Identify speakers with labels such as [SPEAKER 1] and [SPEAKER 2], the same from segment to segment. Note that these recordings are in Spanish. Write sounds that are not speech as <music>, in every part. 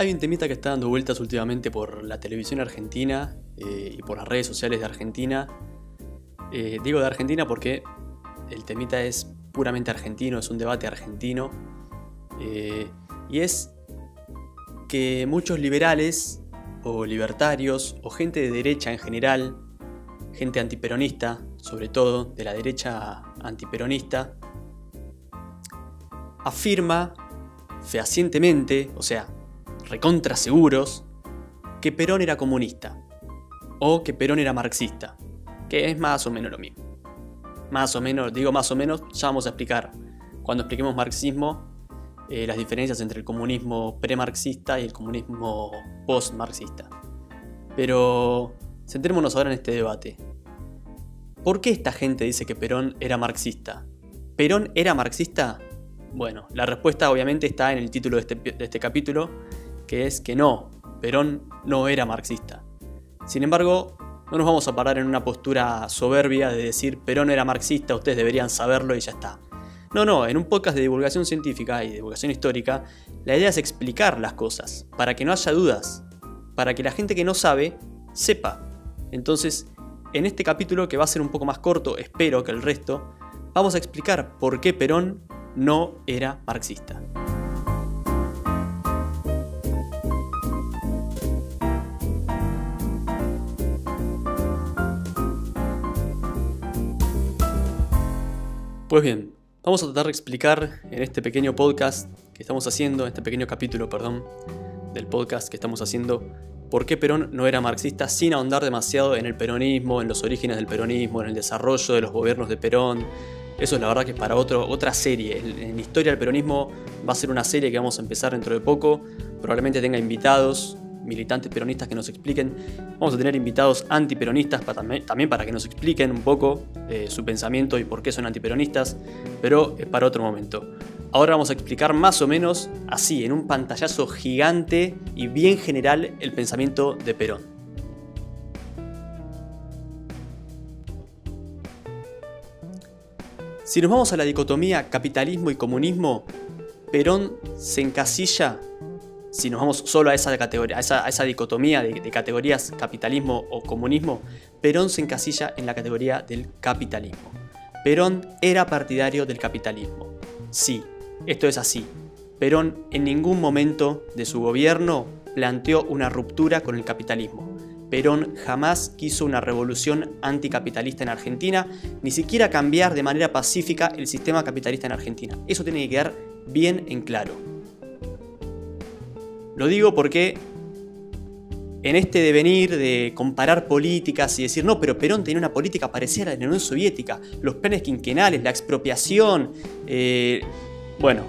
[SPEAKER 1] Hay un temita que está dando vueltas últimamente por la televisión argentina eh, y por las redes sociales de Argentina. Eh, digo de Argentina porque el temita es puramente argentino, es un debate argentino. Eh, y es que muchos liberales o libertarios o gente de derecha en general, gente antiperonista, sobre todo de la derecha antiperonista, afirma fehacientemente, o sea, recontra seguros, que Perón era comunista o que Perón era marxista, que es más o menos lo mismo. Más o menos, digo más o menos, ya vamos a explicar cuando expliquemos marxismo eh, las diferencias entre el comunismo pre-marxista y el comunismo post-marxista. Pero centrémonos ahora en este debate. ¿Por qué esta gente dice que Perón era marxista? ¿Perón era marxista? Bueno, la respuesta obviamente está en el título de este, de este capítulo, que es que no, Perón no era marxista. Sin embargo, no nos vamos a parar en una postura soberbia de decir Perón era marxista, ustedes deberían saberlo y ya está. No, no, en un podcast de divulgación científica y divulgación histórica, la idea es explicar las cosas, para que no haya dudas, para que la gente que no sabe, sepa. Entonces, en este capítulo, que va a ser un poco más corto, espero que el resto, vamos a explicar por qué Perón no era marxista. Pues bien, vamos a tratar de explicar en este pequeño podcast que estamos haciendo, en este pequeño capítulo, perdón, del podcast que estamos haciendo, por qué Perón no era marxista sin ahondar demasiado en el peronismo, en los orígenes del peronismo, en el desarrollo de los gobiernos de Perón. Eso es la verdad que es para otra serie. En Historia del Peronismo va a ser una serie que vamos a empezar dentro de poco. Probablemente tenga invitados, militantes peronistas que nos expliquen. Vamos a tener invitados antiperonistas también para que nos expliquen un poco eh, su pensamiento y por qué son antiperonistas, pero es para otro momento. Ahora vamos a explicar más o menos así, en un pantallazo gigante y bien general, el pensamiento de Perón. Si nos vamos a la dicotomía capitalismo y comunismo, Perón se encasilla si nos vamos solo a esa categoría, a esa, dicotomía de, de, categorías capitalismo o comunismo, Perón se encasilla en la categoría del capitalismo. Perón era partidario del capitalismo. Sí, esto es así. Perón en ningún momento de su gobierno planteó una ruptura con el capitalismo. Perón jamás quiso una revolución anticapitalista en Argentina, ni siquiera cambiar de manera pacífica el sistema capitalista en Argentina. Eso tiene que quedar bien en claro. Lo digo porque en este devenir de comparar políticas y decir, no, pero Perón tenía una política parecida a la Unión Soviética, los planes quinquenales, la expropiación, eh, bueno,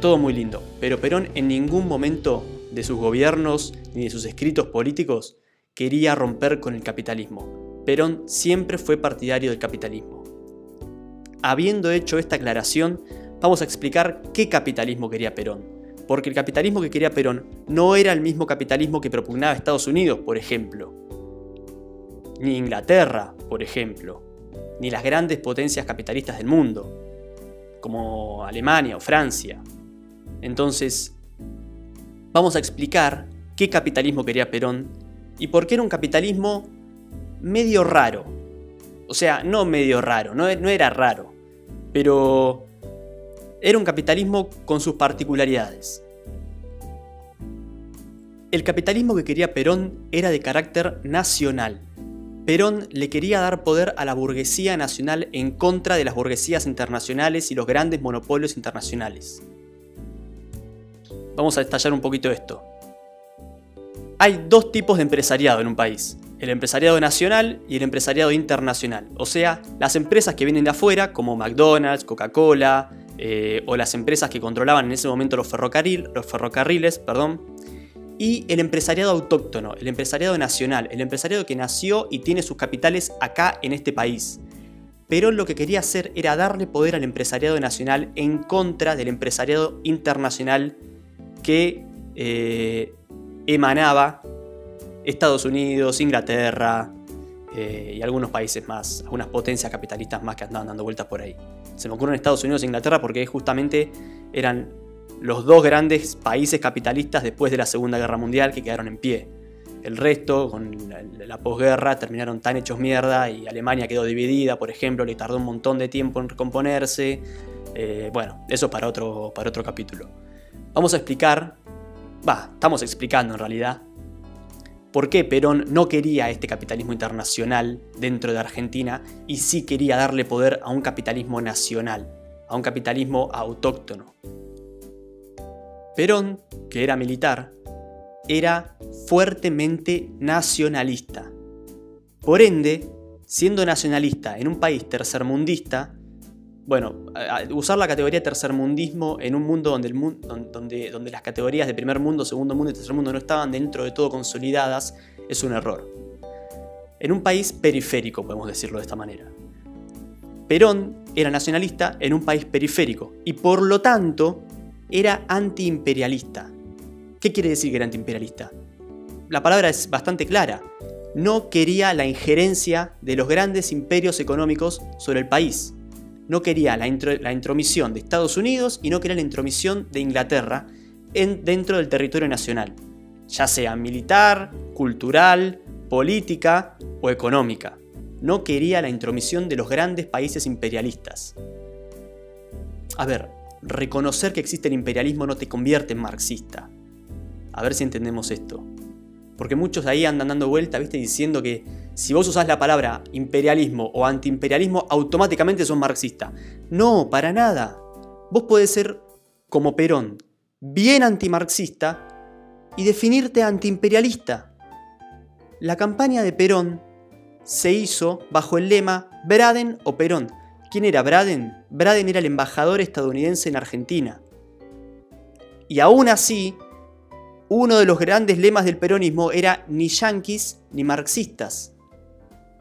[SPEAKER 1] todo muy lindo, pero Perón en ningún momento de sus gobiernos ni de sus escritos políticos quería romper con el capitalismo. Perón siempre fue partidario del capitalismo. Habiendo hecho esta aclaración, vamos a explicar qué capitalismo quería Perón porque el capitalismo que quería Perón no era el mismo capitalismo que propugnaba Estados Unidos, por ejemplo, ni Inglaterra, por ejemplo, ni las grandes potencias capitalistas del mundo, como Alemania o Francia. Entonces, vamos a explicar qué capitalismo quería Perón y por qué era un capitalismo medio raro. O sea, no medio raro, no, era raro, pero era un capitalismo con sus particularidades. El capitalismo que quería Perón era de carácter nacional. Perón le quería dar poder a la burguesía nacional en contra de las burguesías internacionales y los grandes monopolios internacionales. Vamos a detallar un poquito esto. Hay dos tipos de empresariado en un país, el empresariado nacional y el empresariado internacional, o sea, las empresas que vienen de afuera, como McDonald's, Coca-Cola, eh, o las empresas que controlaban en ese momento los, los ferrocarriles, perdón, y el empresariado autóctono, el empresariado nacional, el empresariado que nació y tiene sus capitales acá en este país. Perón lo que quería hacer era darle poder al empresariado nacional en contra del empresariado internacional que eh, emanaba Estados Unidos, Inglaterra, eh, y algunos países más, algunas potencias capitalistas más que andaban dando vueltas por ahí. Se me ocurre en Estados Unidos e Inglaterra porque justamente eran los dos grandes países capitalistas después de la Segunda Guerra Mundial que quedaron en pie. El resto, con la, posguerra, terminaron tan hechos mierda y Alemania quedó dividida, por ejemplo, le tardó un montón de tiempo en recomponerse. Eh, bueno, eso para otro, para otro capítulo. Vamos a explicar, va, estamos explicando en realidad, por qué Perón no quería este capitalismo internacional dentro de Argentina y sí quería darle poder a un capitalismo nacional, a un capitalismo autóctono. Perón, que era militar, era fuertemente nacionalista. Por ende, siendo nacionalista en un país tercermundista, bueno, usar la categoría tercermundismo en un mundo donde, el donde, donde las categorías de primer mundo, segundo mundo y tercer mundo no estaban dentro de todo consolidadas es un error. En un país periférico, podemos decirlo de esta manera. Perón era nacionalista en un país periférico y por lo tanto era antiimperialista. ¿Qué quiere decir que era antiimperialista? La palabra es bastante clara. No quería la injerencia de los grandes imperios económicos sobre el país. No quería la, intromisión de Estados Unidos y no quería la intromisión de Inglaterra en, dentro del territorio nacional, ya sea militar, cultural, política o económica. No quería la intromisión de los grandes países imperialistas. A ver, reconocer que existe el imperialismo no te convierte en marxista. A ver si entendemos esto. Porque muchos ahí andan dando vuelta, ¿viste? Diciendo que si vos usás la palabra imperialismo o antiimperialismo, automáticamente sos marxista. No, para nada. Vos podés ser, como Perón, bien antimarxista y definirte antiimperialista. La campaña de Perón se hizo bajo el lema Braden o Perón. ¿Quién era Braden? Braden era el embajador estadounidense en Argentina. Y aún así, uno de los grandes lemas del peronismo era ni yanquis ni marxistas,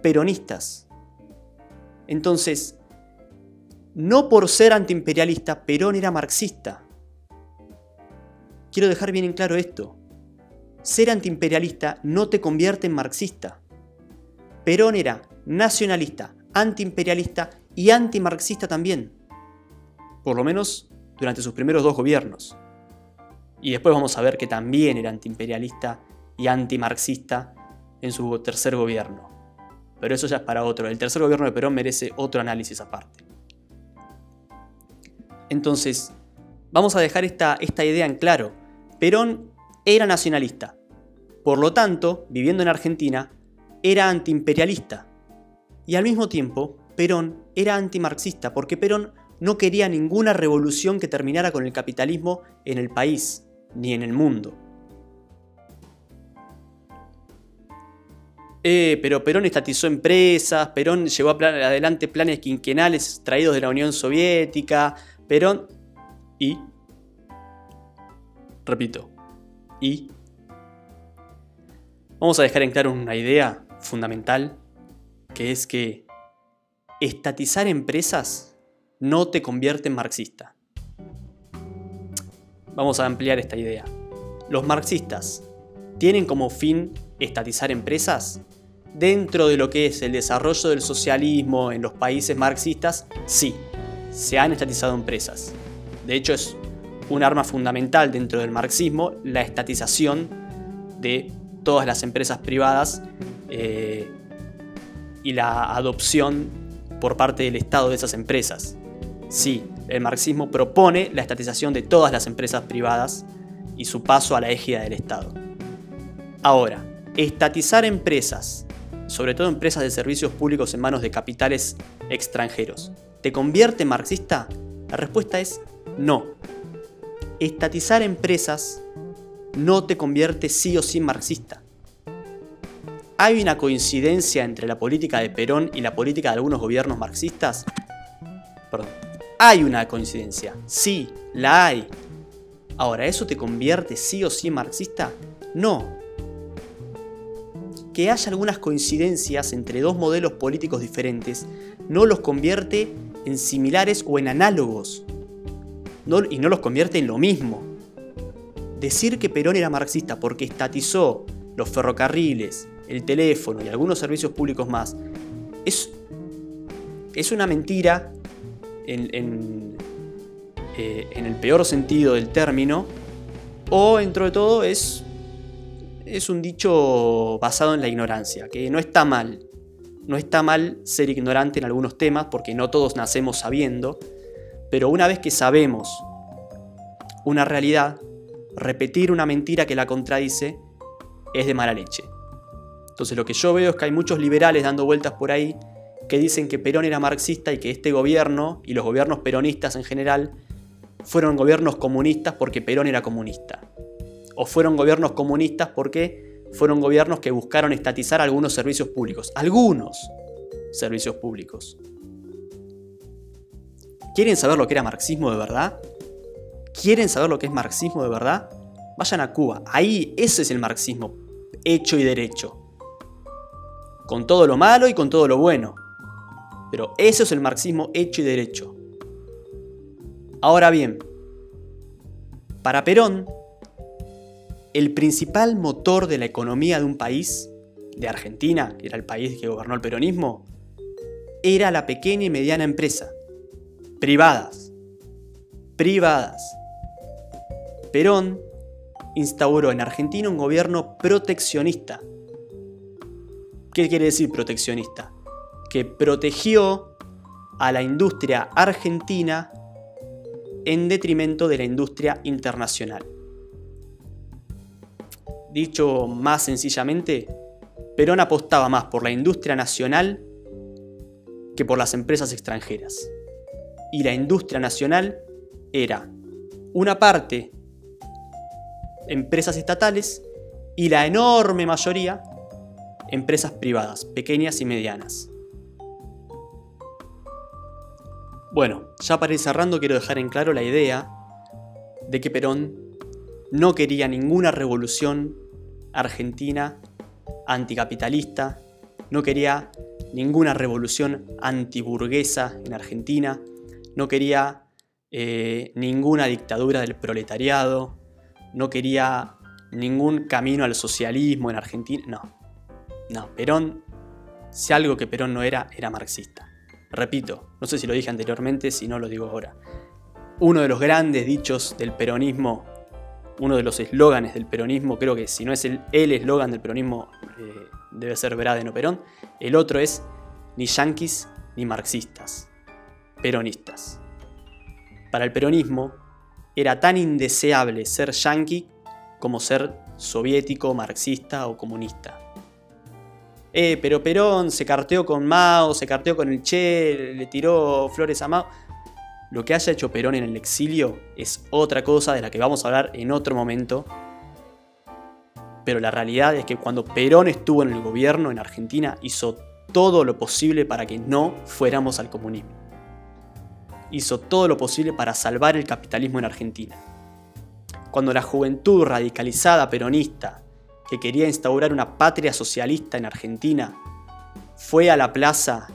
[SPEAKER 1] peronistas. Entonces, no por ser antiimperialista, Perón era marxista. Quiero dejar bien en claro esto. Ser antiimperialista no te convierte en marxista. Perón era nacionalista, antiimperialista y antimarxista también. Por lo menos durante sus primeros dos gobiernos. Y después vamos a ver que también era antiimperialista y antimarxista en su tercer gobierno. Pero eso ya es para otro. El tercer gobierno de Perón merece otro análisis aparte. Entonces, vamos a dejar esta, esta idea en claro. Perón era nacionalista. Por lo tanto, viviendo en Argentina, era antiimperialista. Y al mismo tiempo, Perón era antimarxista porque Perón no quería ninguna revolución que terminara con el capitalismo en el país ni en el mundo. Eh, pero Perón estatizó empresas, Perón llevó adelante planes quinquenales traídos de la Unión Soviética, Perón... Y... Repito, y... Vamos a dejar en claro una idea fundamental, que es que estatizar empresas no te convierte en marxista. Vamos a ampliar esta idea. Los marxistas tienen como fin estatizar empresas. Dentro de lo que es el desarrollo del socialismo en los países marxistas, sí, se han estatizado empresas. De hecho, es un arma fundamental dentro del marxismo la estatización de todas las empresas privadas eh, y la adopción por parte del Estado de esas empresas. Sí, el marxismo propone la estatización de todas las empresas privadas y su paso a la égida del Estado. Ahora, estatizar empresas, sobre todo empresas de servicios públicos en manos de capitales extranjeros, ¿te convierte marxista? La respuesta es no. Estatizar empresas no te convierte sí o sí marxista. ¿Hay una coincidencia entre la política de Perón y la política de algunos gobiernos marxistas? Perdón. Hay una coincidencia, sí, la hay. Ahora, ¿eso te convierte sí o sí marxista? No. Que haya algunas coincidencias entre dos modelos políticos diferentes no los convierte en similares o en análogos. y no los convierte en lo mismo. Decir que Perón era marxista porque estatizó los ferrocarriles, el teléfono y algunos servicios públicos más es, es una mentira en, eh, en el peor sentido del término, o dentro de todo es, es un dicho basado en la ignorancia, que no está mal. No está mal ser ignorante en algunos temas, porque no todos nacemos sabiendo, pero una vez que sabemos una realidad, repetir una mentira que la contradice es de mala leche. Entonces lo que yo veo es que hay muchos liberales dando vueltas por ahí que dicen que Perón era marxista y que este gobierno y los gobiernos peronistas en general fueron gobiernos comunistas porque Perón era comunista. O fueron gobiernos comunistas porque fueron gobiernos que buscaron estatizar algunos servicios públicos. Algunos servicios públicos. ¿Quieren saber lo que era marxismo de verdad? ¿Quieren saber lo que es marxismo de verdad? Vayan a Cuba. Ahí ese es el marxismo, hecho y derecho. Con todo lo malo y con todo lo bueno. Pero eso es el marxismo hecho y derecho. Ahora bien, para Perón, el principal motor de la economía de un país, de Argentina, que era el país que gobernó el peronismo, era la pequeña y mediana empresa. Privadas. Privadas. Perón instauró en Argentina un gobierno proteccionista. ¿Qué quiere decir proteccionista? Que protegió a la industria argentina en detrimento de la industria internacional. Dicho más sencillamente, Perón apostaba más por la industria nacional que por las empresas extranjeras. Y la industria nacional era una parte empresas estatales y la enorme mayoría empresas privadas, pequeñas y medianas. Bueno, ya para ir cerrando quiero dejar en claro la idea de que Perón no quería ninguna revolución argentina anticapitalista, no quería ninguna revolución antiburguesa en Argentina, no quería eh, ninguna dictadura del proletariado, no quería ningún camino al socialismo en Argentina, no. No, Perón, si algo que Perón no era, era marxista. Repito, no sé si lo dije anteriormente, si no lo digo ahora. Uno de los grandes dichos del peronismo, uno de los eslóganes del peronismo, creo que si no es el eslogan del peronismo, eh, debe ser Braden o Perón. El otro es ni yanquis ni marxistas, peronistas. Para el peronismo era tan indeseable ser yanqui como ser soviético, marxista o comunista eh, pero Perón se carteó con Mao, se carteó con el Che, le tiró flores a Mao. Lo que haya hecho Perón en el exilio es otra cosa de la que vamos a hablar en otro momento. Pero la realidad es que cuando Perón estuvo en el gobierno en Argentina hizo todo lo posible para que no fuéramos al comunismo. Hizo todo lo posible para salvar el capitalismo en Argentina. Cuando la juventud radicalizada peronista que quería instaurar una patria socialista en Argentina, fue a la plaza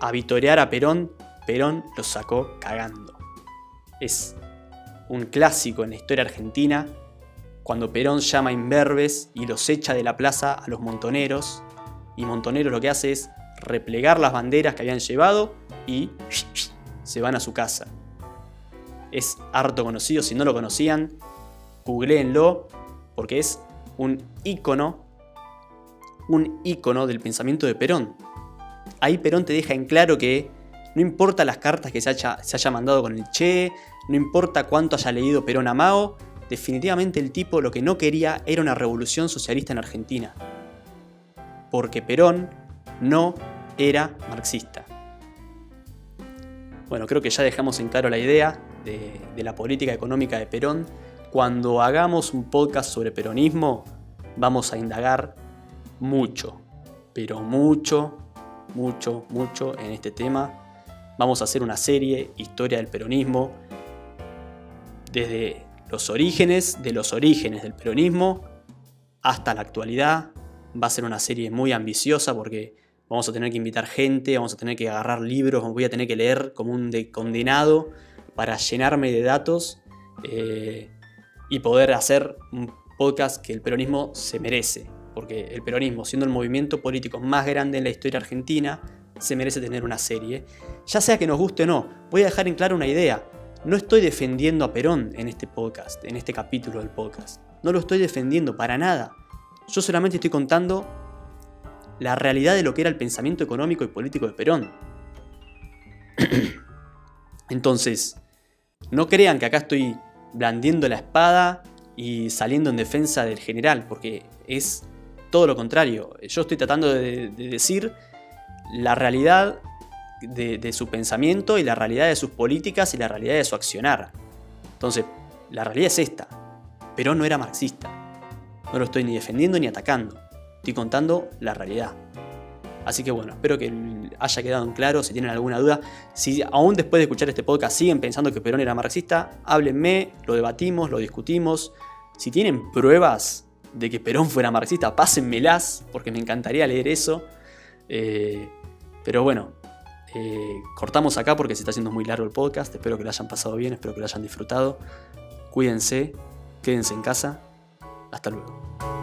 [SPEAKER 1] a vitorear a Perón, Perón lo sacó cagando. Es un clásico en la historia argentina cuando Perón llama imberbes y los echa de la plaza a los montoneros, y Montoneros lo que hace es replegar las banderas que habían llevado y se van a su casa. Es harto conocido, si no lo conocían, googleenlo porque es un ícono, un ícono del pensamiento de Perón. Ahí Perón te deja en claro que no importa las cartas que se haya, mandado con el Che, no importa cuánto haya leído Perón a Mao, definitivamente el tipo lo que no quería era una revolución socialista en Argentina. Porque Perón no era marxista. Bueno, creo que ya dejamos en claro la idea de, de la política económica de Perón cuando hagamos un podcast sobre peronismo, vamos a indagar mucho, pero mucho, mucho, mucho en este tema. Vamos a hacer una serie, Historia del Peronismo, desde los orígenes, de los orígenes del peronismo, hasta la actualidad. Va a ser una serie muy ambiciosa porque vamos a tener que invitar gente, vamos a tener que agarrar libros, voy a tener que leer como un condenado para llenarme de datos. Eh, y poder hacer un podcast que el peronismo se merece. Porque el peronismo, siendo el movimiento político más grande en la historia argentina, se merece tener una serie. Ya sea que nos guste o no, voy a dejar en claro una idea. No estoy defendiendo a Perón en este podcast, en este capítulo del podcast. No lo estoy defendiendo para nada. Yo solamente estoy contando la realidad de lo que era el pensamiento económico y político de Perón. <clears throat> Entonces, no crean que acá estoy blandiendo la espada y saliendo en defensa del general, porque es todo lo contrario. Yo estoy tratando de, decir la realidad de, su pensamiento y la realidad de sus políticas y la realidad de su accionar. Entonces, la realidad es esta. Perón no era marxista. No lo estoy ni defendiendo ni atacando. Estoy contando la realidad. Así que bueno, espero que haya quedado en claro. Si tienen alguna duda, si aún después de escuchar este podcast siguen pensando que Perón era marxista, háblenme, lo debatimos, lo discutimos. Si tienen pruebas de que Perón fuera marxista, pásenmelas, porque me encantaría leer eso. Eh, pero bueno, eh, cortamos acá porque se está haciendo muy largo el podcast. Espero que lo hayan pasado bien, espero que lo hayan disfrutado. Cuídense, quédense en casa. Hasta luego.